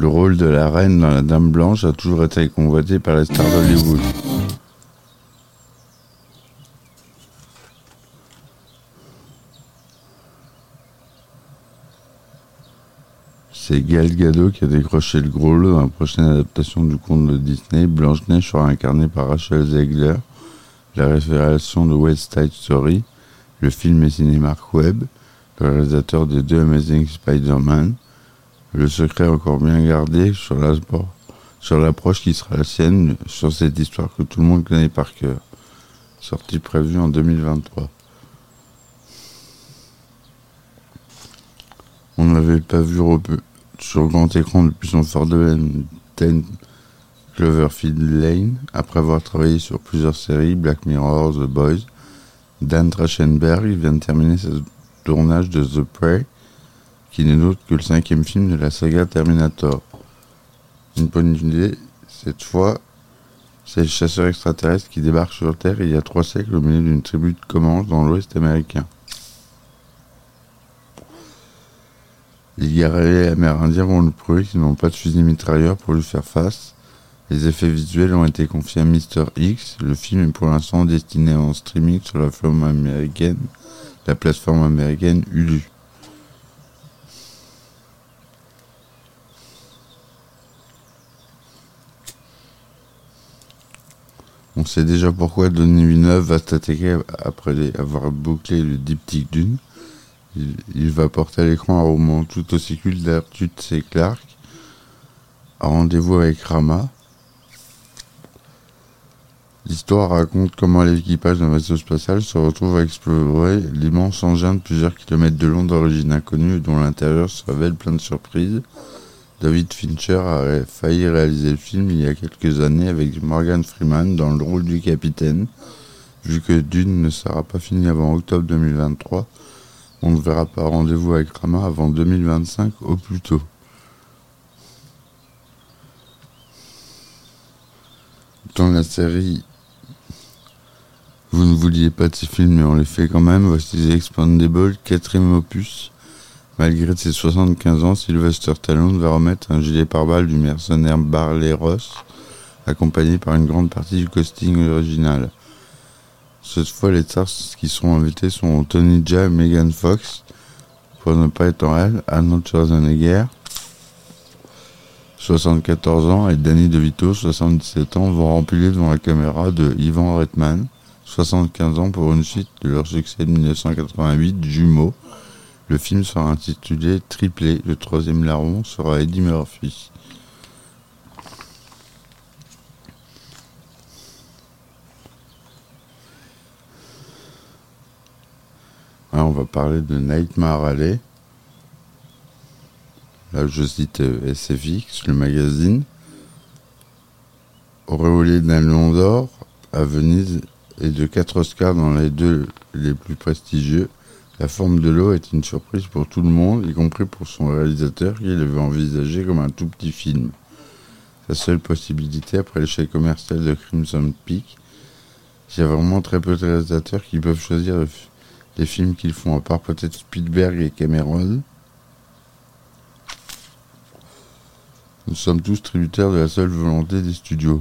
Le rôle de la reine dans La Dame Blanche a toujours été convoité par les stars d'Hollywood. C'est Gal Gadot qui a décroché le gros lot dans la prochaine adaptation du conte de Disney. Blanche-Neige sera incarnée par Rachel Zegler. La révélation de West Side Story. Le film est signé Mark Webb, le réalisateur des deux Amazing Spider-Man. Le secret encore bien gardé sur l'approche qui sera la sienne sur cette histoire que tout le monde connaît par cœur. Sortie prévue en 2023. On n'avait pas vu sur grand écran depuis son fort de 10 Cloverfield Lane, après avoir travaillé sur plusieurs séries, Black Mirror, The Boys. Dan Trachtenberg vient de terminer son tournage de The Prey, qui n'est autre que le cinquième film de la saga Terminator. Une bonne idée, cette fois, c'est le chasseur extraterrestre qui débarque sur Terre il y a trois siècles au milieu d'une tribu de Comanches dans l'Ouest américain. Les guerriers amérindiens vont le prouver qu'ils n'ont pas de fusil mitrailleur pour lui faire face. Les effets visuels ont été confiés à Mr. X. Le film est pour l'instant destiné en streaming sur la plateforme américaine, la plateforme américaine Hulu. On sait déjà pourquoi Denis Villeneuve va s'attaquer après avoir bouclé le diptyque d'une. Il, va porter à l'écran un roman tout aussi culte d'Arthur C. Clarke, Rendez-vous avec Rama. L'histoire raconte comment l'équipage d'un vaisseau spatial se retrouve à explorer l'immense engin de plusieurs kilomètres de long d'origine inconnue dont l'intérieur se révèle plein de surprises. David Fincher a failli réaliser le film il y a quelques années avec Morgan Freeman dans le rôle du capitaine. Vu que Dune ne sera pas fini avant octobre 2023, on ne verra pas rendez-vous avec Rama avant 2025 au plus tôt. Dans la série Vous ne vouliez pas de ces films mais on les fait quand même, voici The Expandable, quatrième opus. Malgré ses 75 ans, Sylvester Stallone va remettre un gilet pare-balles du mercenaire Barley Ross, accompagné par une grande partie du casting original. Cette fois, les stars qui seront invités sont Tony Jaa et Megan Fox, pour ne pas être en elle, Arnold Schwarzenegger, 74 ans, et Danny DeVito, 77 ans, vont remplir devant la caméra de Ivan Reitman, 75 ans pour une suite de leur succès de 1988, Jumeaux. Le film sera intitulé Triplé, le troisième larron sera Eddie Murphy. on va parler de Nightmare Alley. Là, je cite euh, SFX, le magazine. Auréolé d'un Lion d'Or à Venise et de quatre Oscars dans les deux les plus prestigieux. La forme de l'eau est une surprise pour tout le monde, y compris pour son réalisateur qui l'avait envisagé comme un tout petit film. Sa seule possibilité après l'échec commercial de Crimson Peak, il y a vraiment très peu de réalisateurs qui peuvent choisir les films qu'ils font, à part peut-être Spielberg et Cameron. Nous sommes tous tributaires de la seule volonté des studios.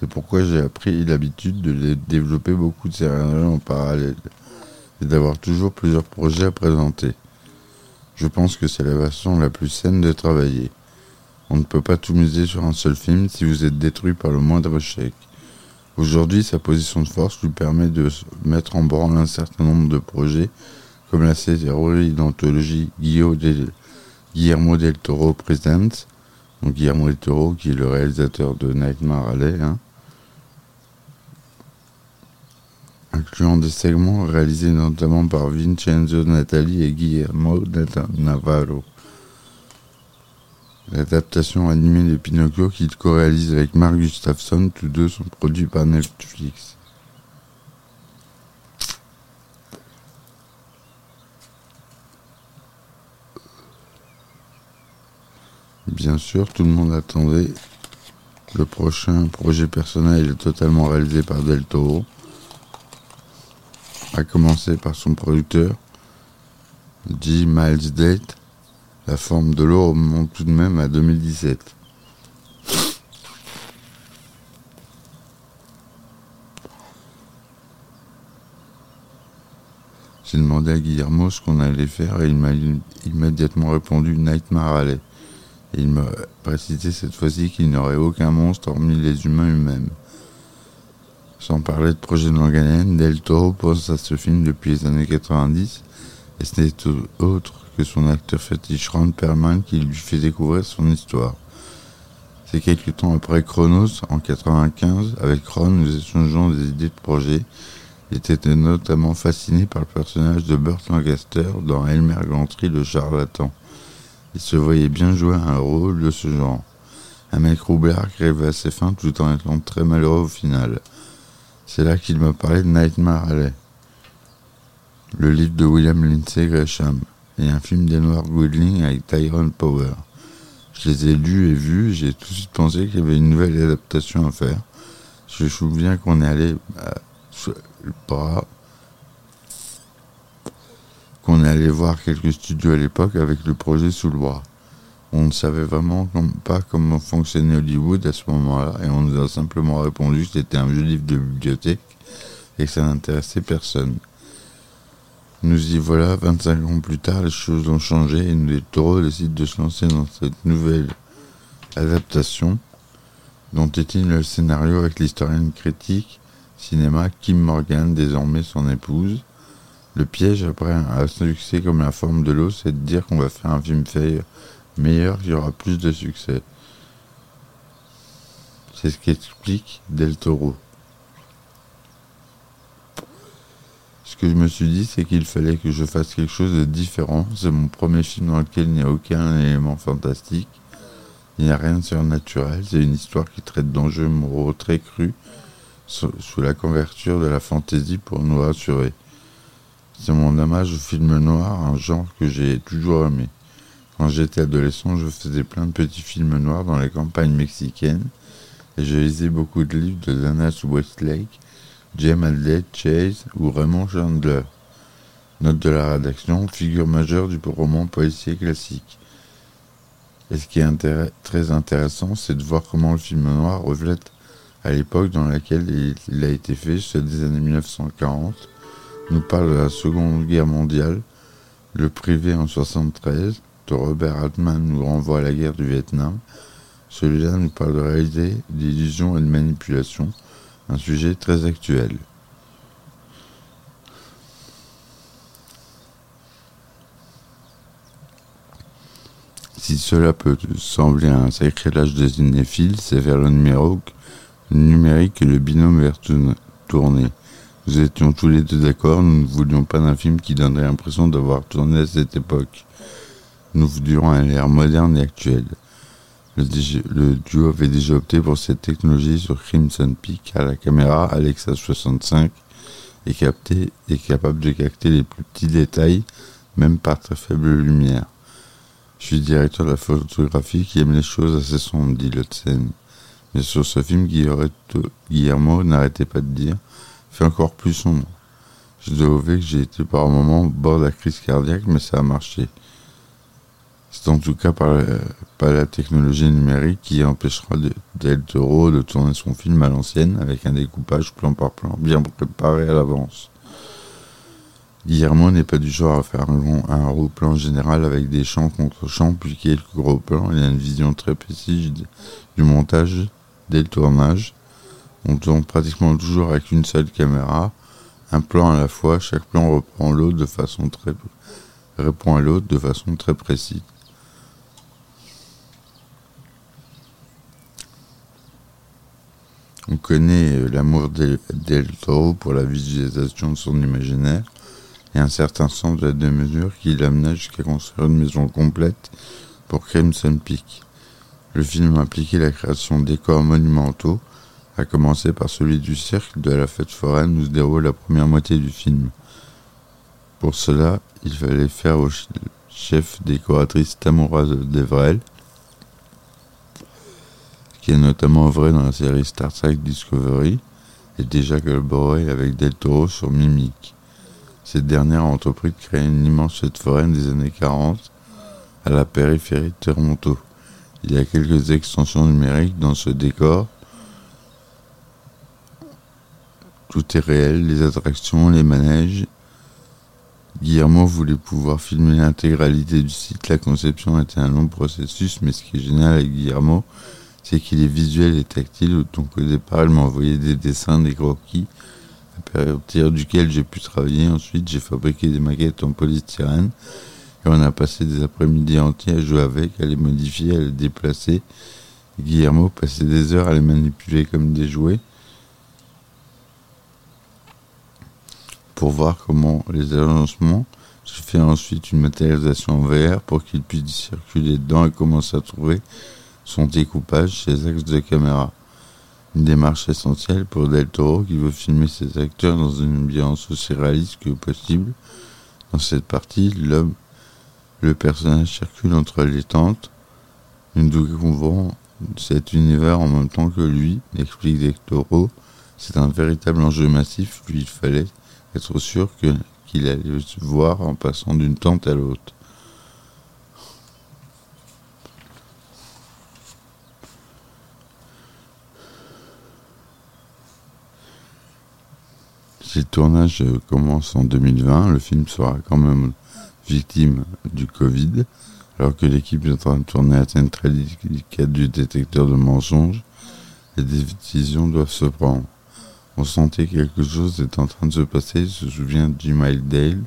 C'est pourquoi j'ai appris l'habitude de développer beaucoup de céréales en parallèle et d'avoir toujours plusieurs projets à présenter. Je pense que c'est la façon la plus saine de travailler. On ne peut pas tout miser sur un seul film si vous êtes détruit par le moindre échec. Aujourd'hui, sa position de force lui permet de mettre en branle un certain nombre de projets, comme la série d'anthologie Guillermo del Toro Presents, donc Guillermo del Toro qui est le réalisateur de Nightmare Alley, hein, incluant des segments réalisés notamment par Vincenzo Natali et Guillermo Navarro. L'adaptation animée de Pinocchio qu'il co-réalise avec Mark Gustafsson, tous deux sont produits par Netflix. Bien sûr, tout le monde attendait le prochain projet personnel totalement réalisé par Del Toro, à commencer par son producteur, G. Miles Date, La forme de l'eau remonte tout de même à 2017. J'ai demandé à Guillermo ce qu'on allait faire et il m'a immédiatement répondu Nightmare Alley. Il m'a précisé cette fois-ci qu'il n'y aurait aucun monstre hormis les humains eux-mêmes. Sans parler de projet de haleine, Del Toro pense à ce film depuis les années 90 et ce n'est autre que son acteur fétiche Ron Perlman qui lui fait découvrir son histoire. C'est quelques temps après Chronos, en 95, avec Ron, nous échangeons des idées de projet. Il était notamment fasciné par le personnage de Burt Lancaster dans Elmer Gantry le charlatan. Il se voyait bien jouer un rôle de ce genre. Un mec roublard rêvait à ses fins tout en étant très malheureux au final. C'est là qu'il m'a parlé de Nightmare Alley, le livre de William Lindsay Gresham, et un film d'Edward Goodling avec Tyrone Power. Je les ai lus et vus, j'ai tout de suite pensé qu'il y avait une nouvelle adaptation à faire. Je me souviens qu'on est allé à, bah, qu'on est allé voir quelques studios à l'époque avec le projet sous le bras. On ne savait vraiment pas comment fonctionnait Hollywood à ce moment-là et on nous a simplement répondu que c'était un vieux livre de bibliothèque et que ça n'intéressait personne. Nous y voilà, 25 ans plus tard, les choses ont changé et nous, les taureaux, décident de se lancer dans cette nouvelle adaptation dont est le scénario avec l'historienne critique cinéma Kim Morgan, désormais son épouse. Le piège après un succès comme la forme de l'eau, c'est de dire qu'on va faire un film fait meilleur, il y aura plus de succès. C'est ce qu'explique Del Toro. Ce que je me suis dit, c'est qu'il fallait que je fasse quelque chose de différent. C'est mon premier film dans lequel il n'y a aucun élément fantastique. Il n'y a rien de surnaturel. C'est une histoire qui traite d'enjeux moraux très crus sous la couverture de la fantaisie pour nous rassurer. C'est mon hommage au film noir, un genre que j'ai toujours aimé. Quand j'étais adolescent, je faisais plein de petits films noirs dans les campagnes mexicaines et je lisais beaucoup de livres de Dana Westlake, James Adelaide Chase ou Raymond Chandler. Note de la rédaction, figure majeure du roman policier classique. Et ce qui est très intéressant, c'est de voir comment le film noir reflète à l'époque dans laquelle il, a été fait, celle des années 1940, nous parle de la Seconde Guerre mondiale, le privé en 73, Robert Altman nous renvoie à la guerre du Vietnam. Celui-là nous parle de réalité, d'illusion et de manipulation, un sujet très actuel. Si cela peut sembler un sacrilège des cinéphiles, c'est vers le numéro numérique et le binôme vers tourner. Nous étions tous les deux d'accord, nous ne voulions pas d'un film qui donnerait l'impression d'avoir tourné à cette époque. Nous voulions un air moderne et actuel. Le, duo avait déjà opté pour cette technologie sur Crimson Peak à la caméra Alexa 65 et capté, est capable de capter les plus petits détails, même par très faible lumière. Je suis directeur de la photographie qui aime les choses assez sombres, dit scène. Mais sur ce film, Guillermo n'arrêtait pas de dire fait encore plus sombre. Je dois avouer que j'ai été par un moment au bord de la crise cardiaque, mais ça a marché. C'est en tout cas pas la, technologie numérique qui empêchera Del Toro de tourner son film à l'ancienne avec un découpage plan par plan bien préparé à l'avance. Guillermo n'est pas du genre à faire un, gros plan général avec des champs contre champs puis quelques gros plans. Il a une vision très précise du montage dès le tournage. On tourne pratiquement toujours avec une seule caméra, un plan à la fois, chaque plan l'autre de façon très répond à l'autre de façon très précise. On connaît euh, l'amour d'El Toro pour la visualisation de son imaginaire et un certain sens de la démesure qui l'amena jusqu'à construire une maison complète pour Crimson Peak. Le film impliquait la création de décors monumentaux, à commencer par celui du cercle de la fête foraine où se déroule la première moitié du film. Pour cela, il fallait faire au chef décoratrice Tamura Devrel, qui est notamment vrai dans la série Star Trek Discovery, et déjà collaboré avec Del Toro sur Mimic. Cette dernière a entrepris de créer une immense fête foraine des années 40 à la périphérie de Toronto. Il y a quelques extensions numériques dans ce décor. Tout est réel, les attractions, les manèges. Guillermo voulait pouvoir filmer l'intégralité du site. La conception était un long processus, mais ce qui est génial avec Guillermo, c'est qu'il est visuel et tactile. Donc au départ, il m'a envoyé des dessins, des croquis, à partir duquel j'ai pu travailler. Ensuite, j'ai fabriqué des maquettes en polystyrène. Et on a passé des après-midi entiers à jouer avec, à les modifier, à les déplacer. Guillermo passait des heures à les manipuler comme des jouets. Pour voir comment les agencements. Je fais ensuite une matérialisation en VR pour qu'il puisse circuler dedans et commencer à trouver son découpage, ses axes de caméra. Une démarche essentielle pour Del Toro qui veut filmer ses acteurs dans une ambiance aussi réaliste que possible. Dans cette partie, l'homme, le personnage circule entre les tentes. Nous découvrons cet univers en même temps que lui, explique Del Toro. C'est un véritable enjeu massif, lui il fallait être sûr qu'il allait se voir en passant d'une tente à l'autre. Si le tournage commence en 2020, le film sera quand même victime du Covid, alors que l'équipe est en train de tourner à scène très délicate du détecteur de mensonges. Les décisions doivent se prendre. On sentait quelque chose est en train de se passer, se souvient Jim Dale.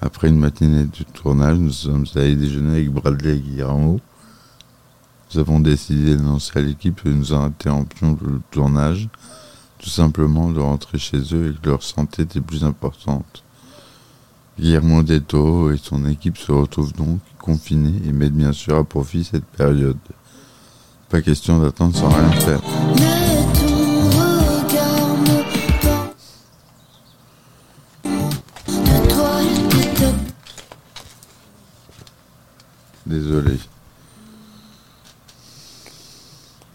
Après une matinée de tournage, nous sommes allés déjeuner avec Bradley et Guillermo. Nous avons décidé d'annoncer à l'équipe que nous interrompions le tournage tout simplement de rentrer chez eux et que leur santé était plus importante. Guillermo Detto et son équipe se retrouvent donc confinés et mettent bien sûr à profit cette période. Pas question d'attendre sans rien faire. Désolé.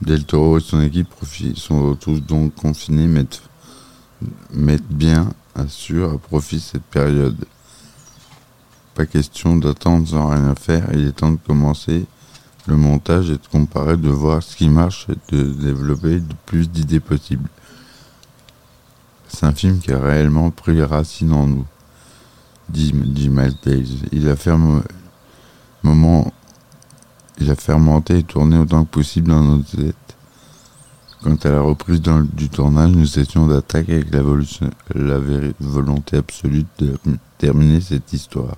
Del Toro et son équipe sont tous donc confinés, mettent, mettent bien, assure, à profit cette période. Pas question d'attendre sans rien faire, il est temps de commencer le montage et de comparer, de voir ce qui marche et de développer le plus d'idées possibles. C'est un film qui a réellement pris racine en nous, dit, dit Miles. Il a fait moment il a fermenté et tourné autant que possible dans nos têtes. Quant à la reprise du tournage, nous étions d'attaque avec la, la volonté absolue de terminer cette histoire.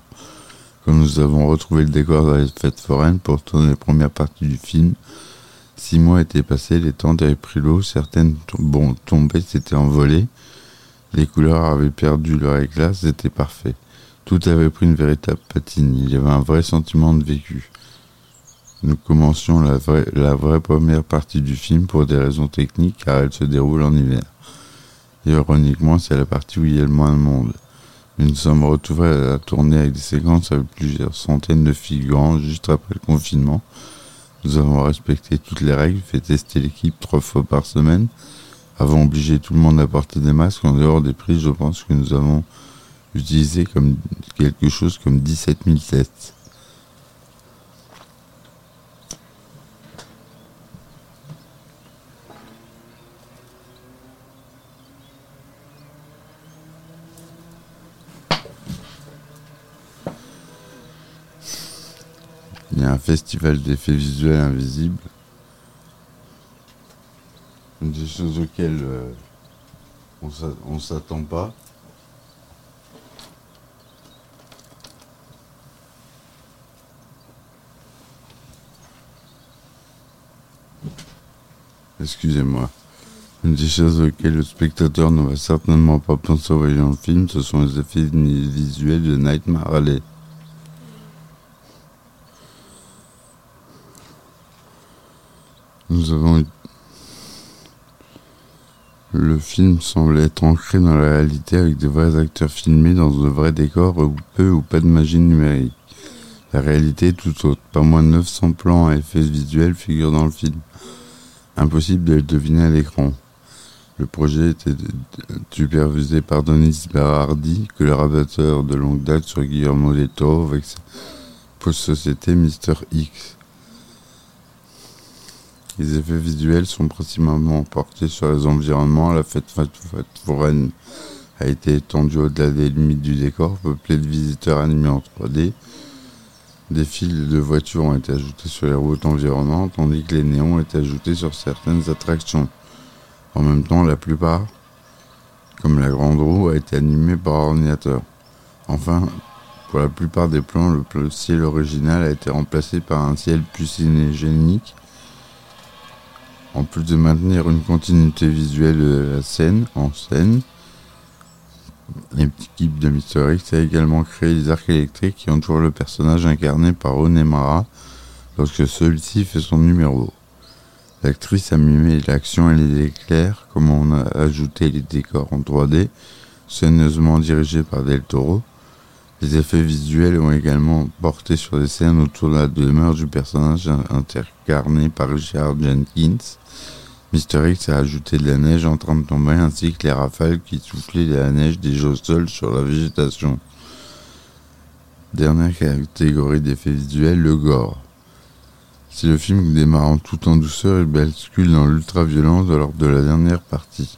Quand nous avons retrouvé le décor dans les fêtes foraines pour tourner la première partie du film, six mois étaient passés, les tentes avaient pris l'eau, certaines bon, tombées s'étaient envolées, les couleurs avaient perdu leur éclat, c'était parfait. Tout avait pris une véritable patine, il y avait un vrai sentiment de vécu. Nous commencions la vraie, la vraie première partie du film pour des raisons techniques car elle se déroule en hiver. Et ironiquement, c'est la partie où il y a le moins de monde. Nous nous sommes retrouvés à la tournée avec des séquences avec plusieurs centaines de figurants juste après le confinement. Nous avons respecté toutes les règles, fait tester l'équipe trois fois par semaine, avons obligé tout le monde à porter des masques en dehors des prix. Je pense que nous avons utilisé quelque chose comme 17 000 tests. Festival d'effets visuels invisibles. Des choses auxquelles euh, on s'attend pas. Excusez-moi. Une des choses auxquelles le spectateur ne va certainement pas penser en voyant le film, ce sont les effets visuels de Nightmare Alley. Avons Le film semble être ancré dans la réalité avec de vrais acteurs filmés dans de vrais décors où peu ou pas de magie numérique. La réalité est tout autre. Pas moins de 900 plans à effets visuels figurent dans le film. Impossible de le deviner à l'écran. Le projet était supervisé par Denis Berardi, que le rabatteur de longue date sur Guillermo del avec post-société Mister X. Les effets visuels sont principalement portés sur les environnements. La fête foraine a été étendue au-delà des limites du décor, peuplée de visiteurs animés en 3D. Des fils de voitures ont été ajoutés sur les routes environnantes, tandis que les néons ont été ajoutés sur certaines attractions. En même temps, la plupart, comme la grande roue, a été animée par ordinateur. Enfin, pour la plupart des plans, le ciel original a été remplacé par un ciel plus en plus de maintenir une continuité visuelle de la scène en scène, l'équipe de Mister X a également créé des arcs électriques qui entourent le personnage incarné par Onemara lorsque celui-ci fait son numéro. L'actrice a mimé l'action et les éclairs, comme on a ajouté les décors en 3D, soigneusement dirigés par Del Toro. Les effets visuels ont également porté sur des scènes autour de la demeure du personnage incarné par Richard Jenkins, Mister X a ajouté de la neige en train de tomber ainsi que les rafales qui soufflaient de la neige des sols sur la végétation. Dernière catégorie d'effets visuels, le gore. Si le film démarre tout en douceur, il bascule dans l'ultra-violence lors de la dernière partie.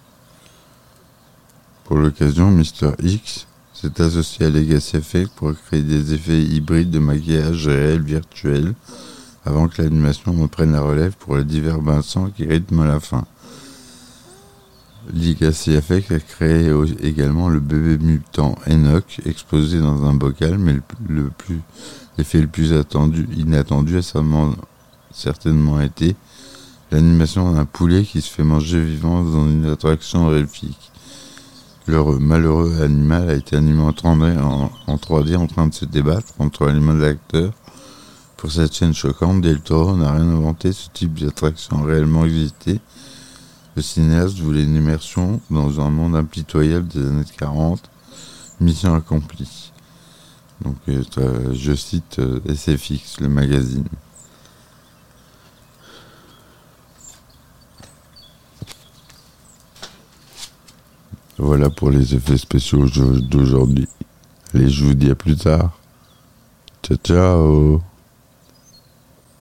Pour l'occasion, Mister X s'est associé à Legacy Effect pour créer des effets hybrides de maquillage réel virtuel avant que l'animation reprenne la relève pour les divers bassins qui rythment la fin. Effect a créé également le bébé mutant Enoch exposé dans un bocal, mais le, plus l'effet le plus attendu, inattendu a certainement été l'animation d'un poulet qui se fait manger vivant dans une attraction horrifique. Le malheureux animal a été animé en 3D en, 3D en train de se débattre entre l'animal d'acteur pour cette chaîne choquante, Del Toro n'a rien inventé, ce type d'attraction a réellement existé. Le cinéaste voulait une immersion dans un monde impitoyable des années 40. Mission accomplie. Donc, euh, je cite euh, SFX, le magazine. Voilà pour les effets spéciaux d'aujourd'hui. Allez, je vous dis à plus tard. Ciao, ciao